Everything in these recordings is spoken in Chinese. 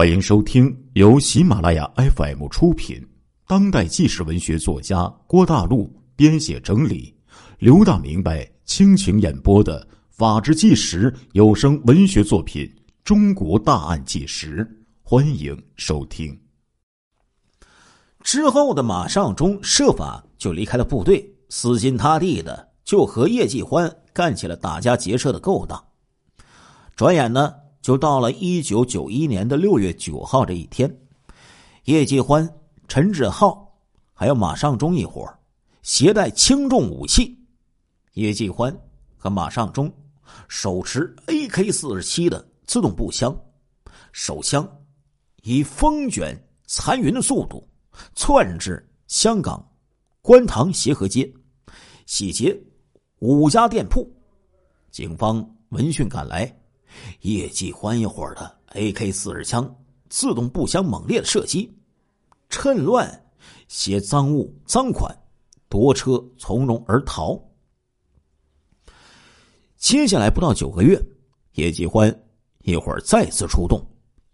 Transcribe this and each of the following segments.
欢迎收听由喜马拉雅 FM 出品、当代纪实文学作家郭大陆编写整理、刘大明白倾情演播的《法制纪实》有声文学作品《中国大案纪实》，欢迎收听。之后的马尚中设法就离开了部队，死心塌地的就和叶继欢干起了打家劫舍的勾当。转眼呢。就到了一九九一年的六月九号这一天，叶继欢、陈志浩还有马尚忠一伙携带轻重武器。叶继欢和马尚忠手持 AK 四十七的自动步枪，手枪以风卷残云的速度窜至香港观塘协和街，洗劫五家店铺。警方闻讯赶来。叶继欢一伙的 AK 四十枪、自动步枪猛烈的射击，趁乱携赃物、赃款夺车从容而逃。接下来不到九个月，叶继欢一伙再次出动，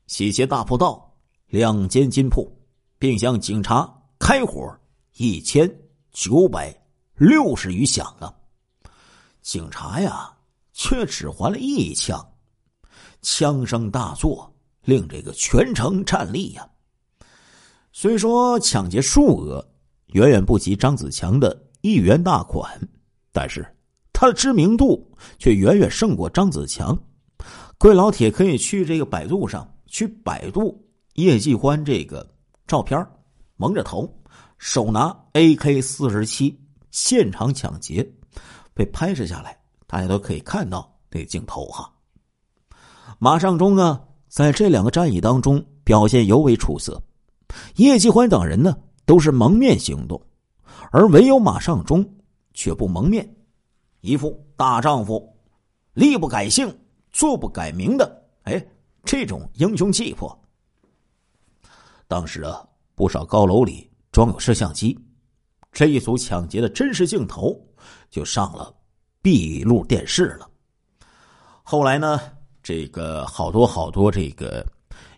洗劫大铺道两间金铺，并向警察开火一千九百六十余响啊！警察呀，却只还了一枪。枪声大作，令这个全城颤栗呀。虽说抢劫数额远远不及张子强的一元大款，但是他的知名度却远远胜过张子强。各位老铁可以去这个百度上去百度叶继欢这个照片，蒙着头，手拿 AK 四十七，现场抢劫，被拍摄下来，大家都可以看到这镜头哈。马尚忠呢，在这两个战役当中表现尤为出色。叶继欢等人呢，都是蒙面行动，而唯有马尚忠却不蒙面，一副大丈夫、立不改姓、坐不改名的哎这种英雄气魄。当时啊，不少高楼里装有摄像机，这一组抢劫的真实镜头就上了闭路电视了。后来呢？这个好多好多这个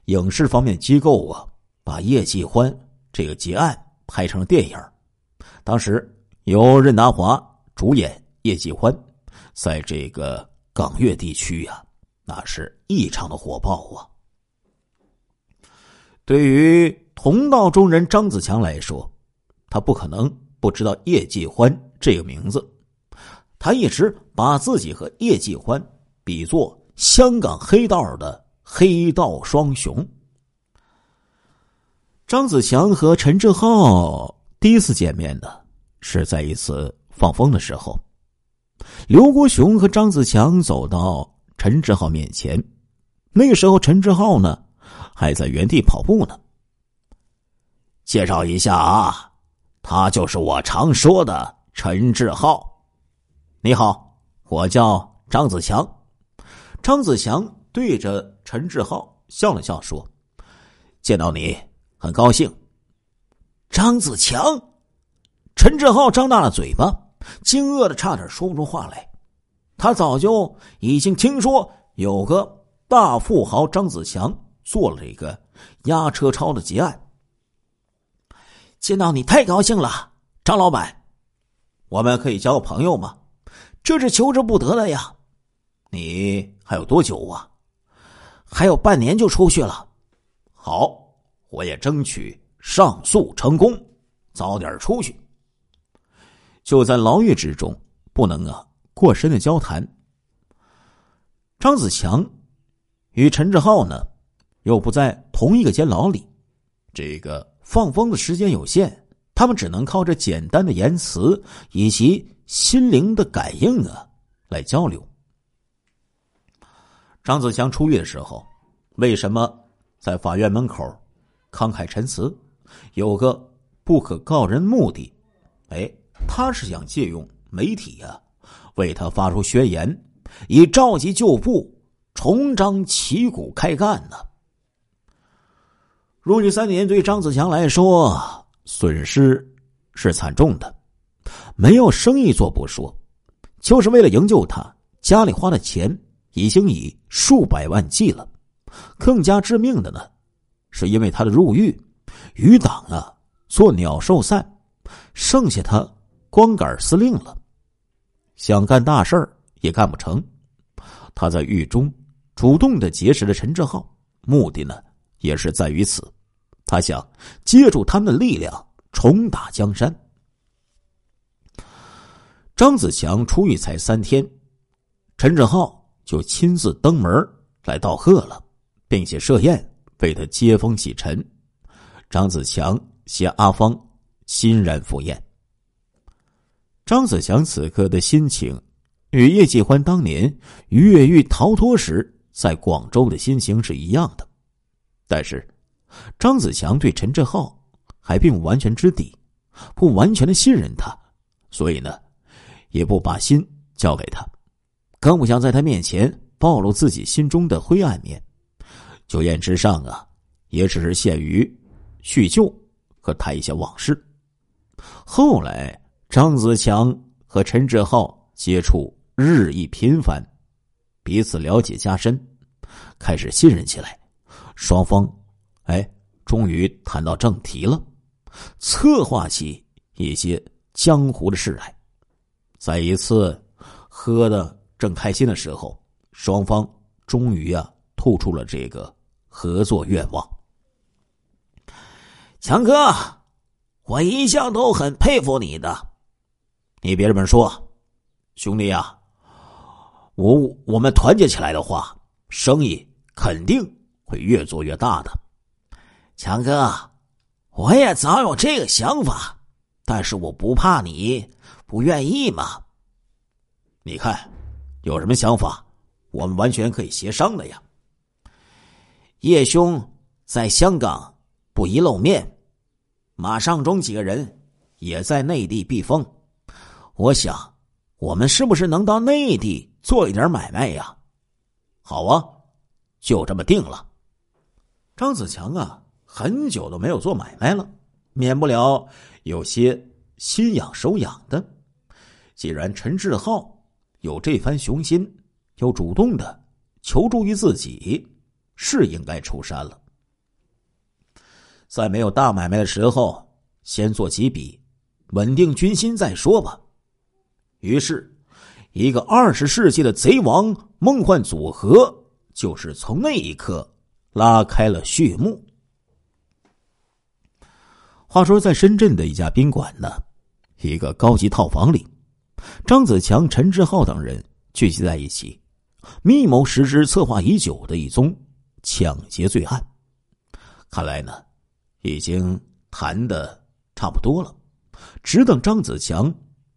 影视方面机构啊，把叶继欢这个劫案拍成了电影。当时由任达华主演，叶继欢在这个港粤地区呀，那是异常的火爆啊。对于同道中人张子强来说，他不可能不知道叶继欢这个名字。他一直把自己和叶继欢比作。香港黑道的黑道双雄，张子强和陈志浩第一次见面的是在一次放风的时候。刘国雄和张子强走到陈志浩面前，那个时候陈志浩呢还在原地跑步呢。介绍一下啊，他就是我常说的陈志浩。你好，我叫张子强。张子强对着陈志浩笑了笑，说：“见到你很高兴。”张子强、陈志浩张大了嘴巴，惊愕的差点说不出话来。他早就已经听说有个大富豪张子强做了一个押车钞的劫案。见到你太高兴了，张老板，我们可以交个朋友吗？这是求之不得的呀。你还有多久啊？还有半年就出去了。好，我也争取上诉成功，早点出去。就在牢狱之中，不能啊过深的交谈。张子强与陈志浩呢，又不在同一个监牢里，这个放风的时间有限，他们只能靠着简单的言辞以及心灵的感应啊来交流。张子强出狱的时候，为什么在法院门口慷慨陈词？有个不可告人目的。哎，他是想借用媒体呀，为他发出宣言，以召集旧部，重张旗鼓开干呢。入狱三年对张子强来说，损失是惨重的，没有生意做不说，就是为了营救他，家里花的钱。已经以数百万计了，更加致命的呢，是因为他的入狱，余党啊做鸟兽散，剩下他光杆司令了，想干大事儿也干不成。他在狱中主动的结识了陈志浩，目的呢也是在于此，他想借助他们的力量重打江山。张子强出狱才三天，陈志浩就亲自登门来道贺了，并且设宴为他接风洗尘。张子强携阿芳欣然赴宴。张子强此刻的心情，与叶继欢当年越狱逃脱时在广州的心情是一样的。但是，张子强对陈志浩还并不完全知底，不完全的信任他，所以呢。也不把心交给他，更不想在他面前暴露自己心中的灰暗面。酒宴之上啊，也只是限于叙旧和谈一些往事。后来，张子强和陈志浩接触日益频繁，彼此了解加深，开始信任起来。双方，哎，终于谈到正题了，策划起一些江湖的事来。在一次喝的正开心的时候，双方终于啊吐出了这个合作愿望。强哥，我一向都很佩服你的，你别这么说，兄弟啊，我我们团结起来的话，生意肯定会越做越大的。强哥，我也早有这个想法，但是我不怕你。不愿意嘛？你看，有什么想法，我们完全可以协商的呀。叶兄在香港不宜露面，马尚中几个人也在内地避风。我想，我们是不是能到内地做一点买卖呀？好啊，就这么定了。张子强啊，很久都没有做买卖了，免不了有些心痒手痒的。既然陈志浩有这番雄心，又主动的求助于自己，是应该出山了。在没有大买卖的时候，先做几笔，稳定军心再说吧。于是，一个二十世纪的贼王梦幻组合，就是从那一刻拉开了序幕。话说，在深圳的一家宾馆呢，一个高级套房里。张子强、陈志浩等人聚集在一起，密谋实施策划已久的一宗抢劫罪案。看来呢，已经谈的差不多了，只等张子强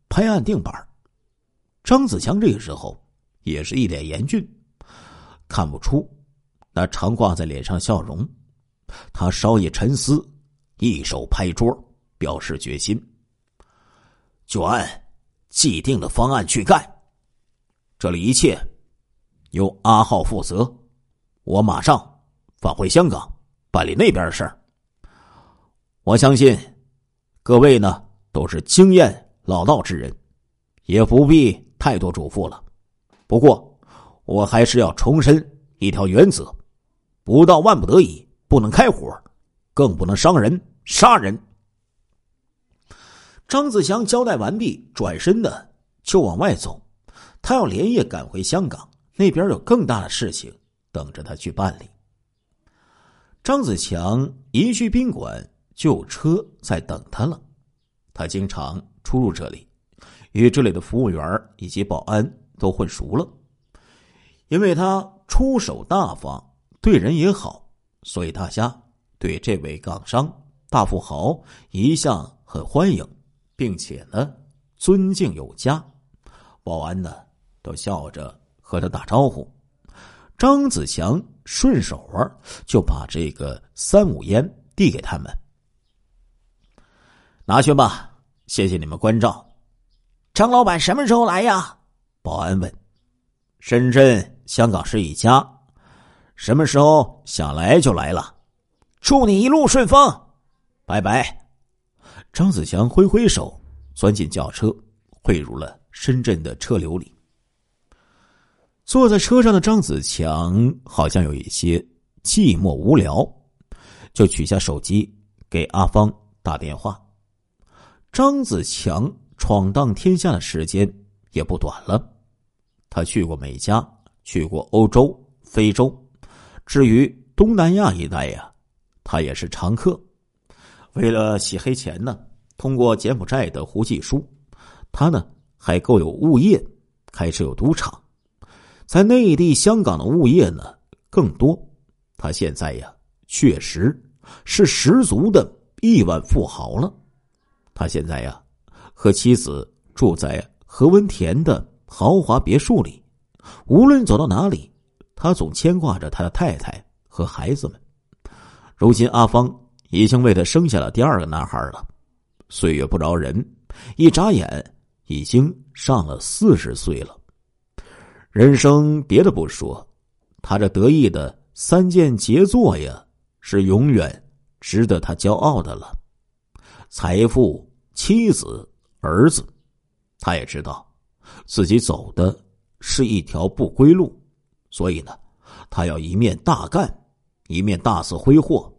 拍案定板。张子强这个时候也是一脸严峻，看不出那常挂在脸上笑容。他稍一沉思，一手拍桌，表示决心。就按。既定的方案去干，这里一切由阿浩负责，我马上返回香港办理那边的事儿。我相信各位呢都是经验老道之人，也不必太多嘱咐了。不过我还是要重申一条原则：不到万不得已，不能开火，更不能伤人、杀人。张子强交代完毕，转身的就往外走。他要连夜赶回香港，那边有更大的事情等着他去办理。张子强一去宾馆，就有车在等他了。他经常出入这里，与这里的服务员以及保安都混熟了。因为他出手大方，对人也好，所以大家对这位港商大富豪一向很欢迎。并且呢，尊敬有加，保安呢都笑着和他打招呼。张子强顺手啊就把这个三五烟递给他们，拿去吧，谢谢你们关照。张老板什么时候来呀？保安问。深圳、香港是一家，什么时候想来就来了。祝你一路顺风，拜拜。张子强挥挥手，钻进轿车，汇入了深圳的车流里。坐在车上的张子强好像有一些寂寞无聊，就取下手机给阿芳打电话。张子强闯荡天下的时间也不短了，他去过美加，去过欧洲、非洲，至于东南亚一带呀，他也是常客。为了洗黑钱呢，通过柬埔寨的胡继书，他呢还购有物业，开设有赌场。在内地、香港的物业呢更多，他现在呀确实是十足的亿万富豪了。他现在呀和妻子住在何文田的豪华别墅里，无论走到哪里，他总牵挂着他的太太和孩子们。如今阿芳已经为他生下了第二个男孩了，岁月不饶人，一眨眼已经上了四十岁了。人生别的不说，他这得意的三件杰作呀，是永远值得他骄傲的了。财富、妻子、儿子，他也知道自己走的是一条不归路，所以呢，他要一面大干，一面大肆挥霍，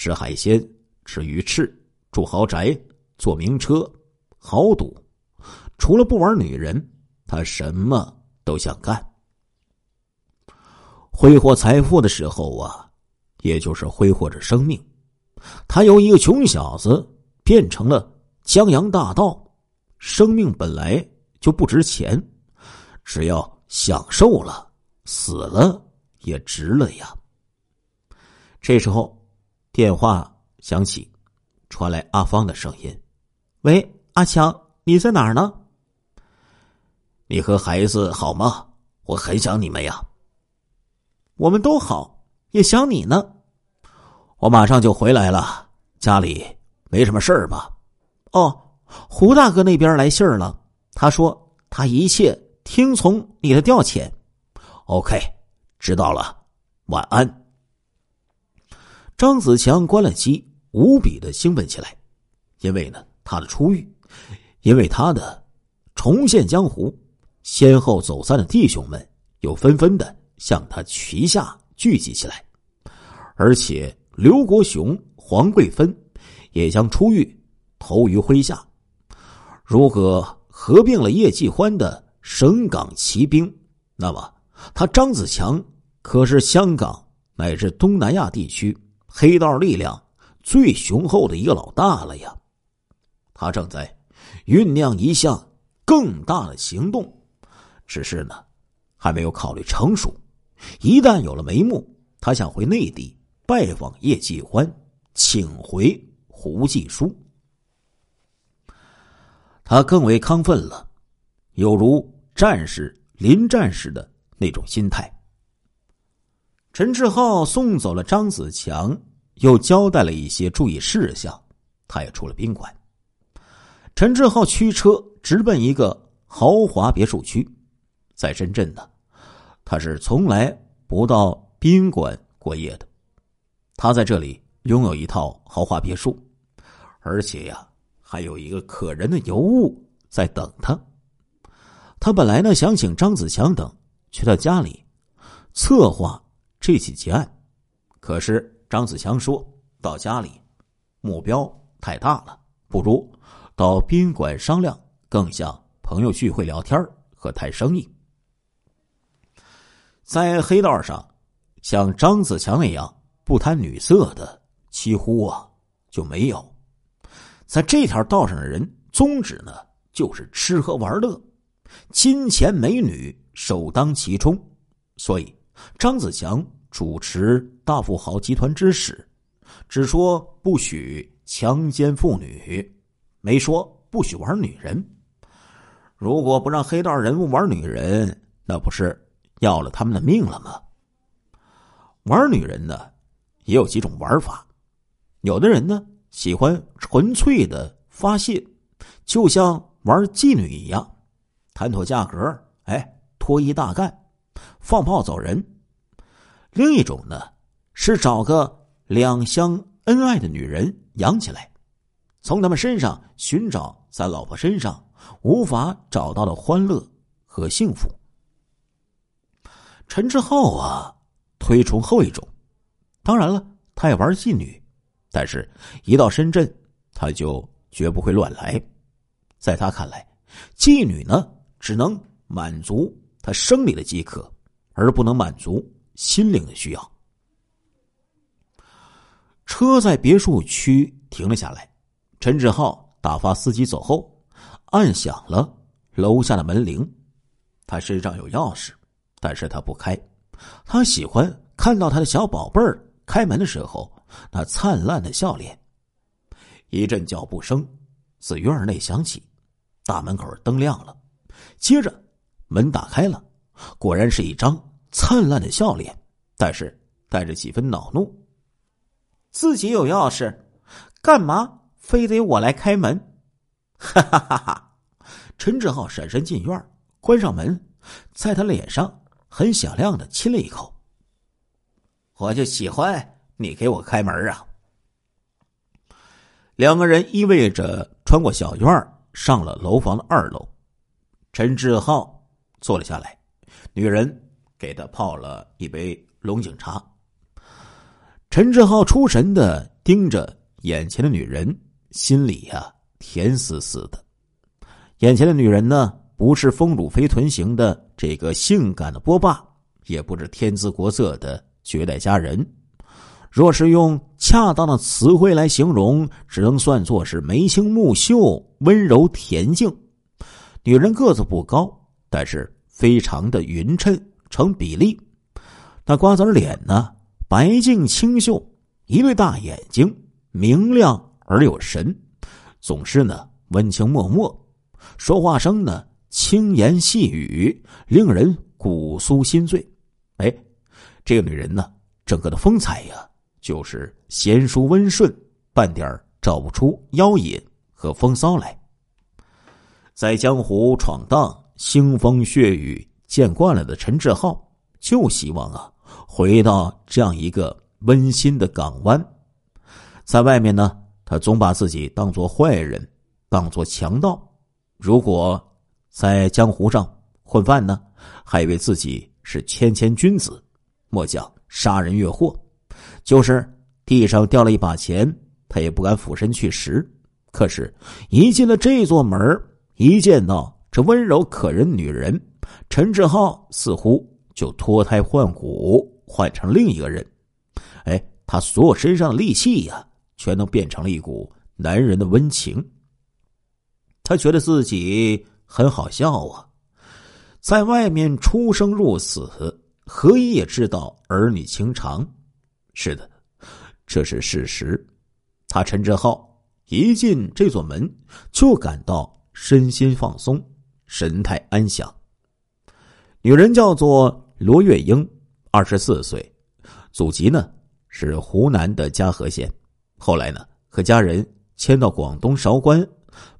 吃海鲜、吃鱼翅、住豪宅、坐名车、豪赌。除了不玩女人，他什么？都想干，挥霍财富的时候啊，也就是挥霍着生命。他由一个穷小子变成了江洋大盗，生命本来就不值钱，只要享受了，死了也值了呀。这时候，电话响起，传来阿芳的声音：“喂，阿强，你在哪儿呢？”你和孩子好吗？我很想你们呀。我们都好，也想你呢。我马上就回来了，家里没什么事儿吧？哦，胡大哥那边来信儿了，他说他一切听从你的调遣。OK，知道了，晚安。张子强关了机，无比的兴奋起来，因为呢，他的出狱，因为他的重现江湖。先后走散的弟兄们又纷纷的向他旗下聚集起来，而且刘国雄、黄桂芬也将出狱投于麾下。如果合并了叶继欢的省港骑兵，那么他张子强可是香港乃至东南亚地区黑道力量最雄厚的一个老大了呀！他正在酝酿一项更大的行动。只是呢，还没有考虑成熟。一旦有了眉目，他想回内地拜访叶继欢，请回胡继书。他更为亢奋了，有如战士临战时的那种心态。陈志浩送走了张子强，又交代了一些注意事项，他也出了宾馆。陈志浩驱车直奔一个豪华别墅区。在深圳呢，他是从来不到宾馆过夜的。他在这里拥有一套豪华别墅，而且呀，还有一个可人的尤物在等他。他本来呢想请张子强等去他家里策划这起劫案，可是张子强说到家里目标太大了，不如到宾馆商量，更像朋友聚会聊天和谈生意。在黑道上，像张子强那样不贪女色的，几乎啊就没有。在这条道上的人，宗旨呢就是吃喝玩乐，金钱美女首当其冲。所以，张子强主持大富豪集团之使，只说不许强奸妇女，没说不许玩女人。如果不让黑道人物玩女人，那不是？要了他们的命了吗？玩女人呢，也有几种玩法。有的人呢喜欢纯粹的发泄，就像玩妓女一样，谈妥价格，哎，脱衣大干，放炮走人。另一种呢是找个两相恩爱的女人养起来，从他们身上寻找在老婆身上无法找到的欢乐和幸福。陈志浩啊，推崇后一种。当然了，他也玩妓女，但是，一到深圳，他就绝不会乱来。在他看来，妓女呢，只能满足他生理的饥渴，而不能满足心灵的需要。车在别墅区停了下来，陈志浩打发司机走后，按响了楼下的门铃。他身上有钥匙，但是他不开。他喜欢看到他的小宝贝儿开门的时候那灿烂的笑脸。一阵脚步声自院内响起，大门口灯亮了，接着门打开了，果然是一张灿烂的笑脸，但是带着几分恼怒。自己有钥匙，干嘛非得我来开门？哈哈哈哈！陈志浩闪身进院，关上门，在他脸上很响亮的亲了一口。我就喜欢你给我开门啊！两个人依偎着穿过小院上了楼房的二楼。陈志浩坐了下来，女人给他泡了一杯龙井茶。陈志浩出神的盯着眼前的女人，心里呀甜丝丝的。眼前的女人呢，不是丰乳肥臀型的这个性感的波霸，也不是天姿国色的绝代佳人。若是用恰当的词汇来形容，只能算作是眉清目秀、温柔恬静。女人个子不高，但是非常的匀称成比例。那瓜子脸呢？白净清秀，一对大眼睛明亮而有神，总是呢温情脉脉，说话声呢轻言细语，令人骨酥心醉。哎，这个女人呢，整个的风采呀，就是贤淑温顺，半点找不出妖冶和风骚来。在江湖闯荡，腥风血雨见惯了的陈志浩，就希望啊。回到这样一个温馨的港湾，在外面呢，他总把自己当做坏人，当做强盗。如果在江湖上混饭呢，还以为自己是谦谦君子，莫讲杀人越货。就是地上掉了一把钱，他也不敢俯身去拾。可是，一进了这座门一见到这温柔可人女人，陈志浩似乎就脱胎换骨。换成另一个人，哎，他所有身上的戾气呀，全都变成了一股男人的温情。他觉得自己很好笑啊，在外面出生入死，何以也知道儿女情长？是的，这是事实。他陈志浩一进这座门，就感到身心放松，神态安详。女人叫做罗月英。二十四岁，祖籍呢是湖南的嘉禾县，后来呢和家人迁到广东韶关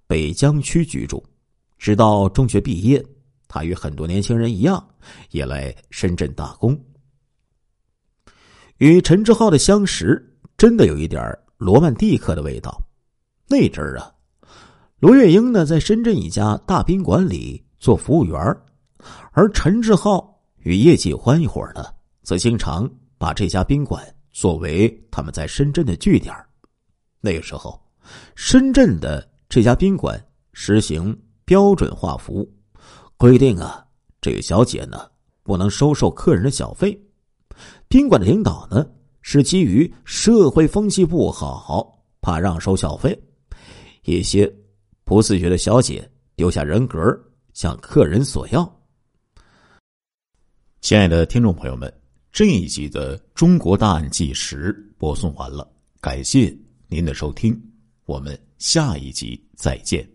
北江区居住，直到中学毕业，她与很多年轻人一样，也来深圳打工。与陈志浩的相识，真的有一点罗曼蒂克的味道。那阵儿啊，罗月英呢在深圳一家大宾馆里做服务员，而陈志浩与叶继欢一伙呢。则经常把这家宾馆作为他们在深圳的据点。那个时候，深圳的这家宾馆实行标准化服务，规定啊，这个小姐呢不能收受客人的小费。宾馆的领导呢是基于社会风气不好，怕让收小费，一些不自觉的小姐丢下人格向客人索要。亲爱的听众朋友们。这一集的《中国大案纪实》播送完了，感谢您的收听，我们下一集再见。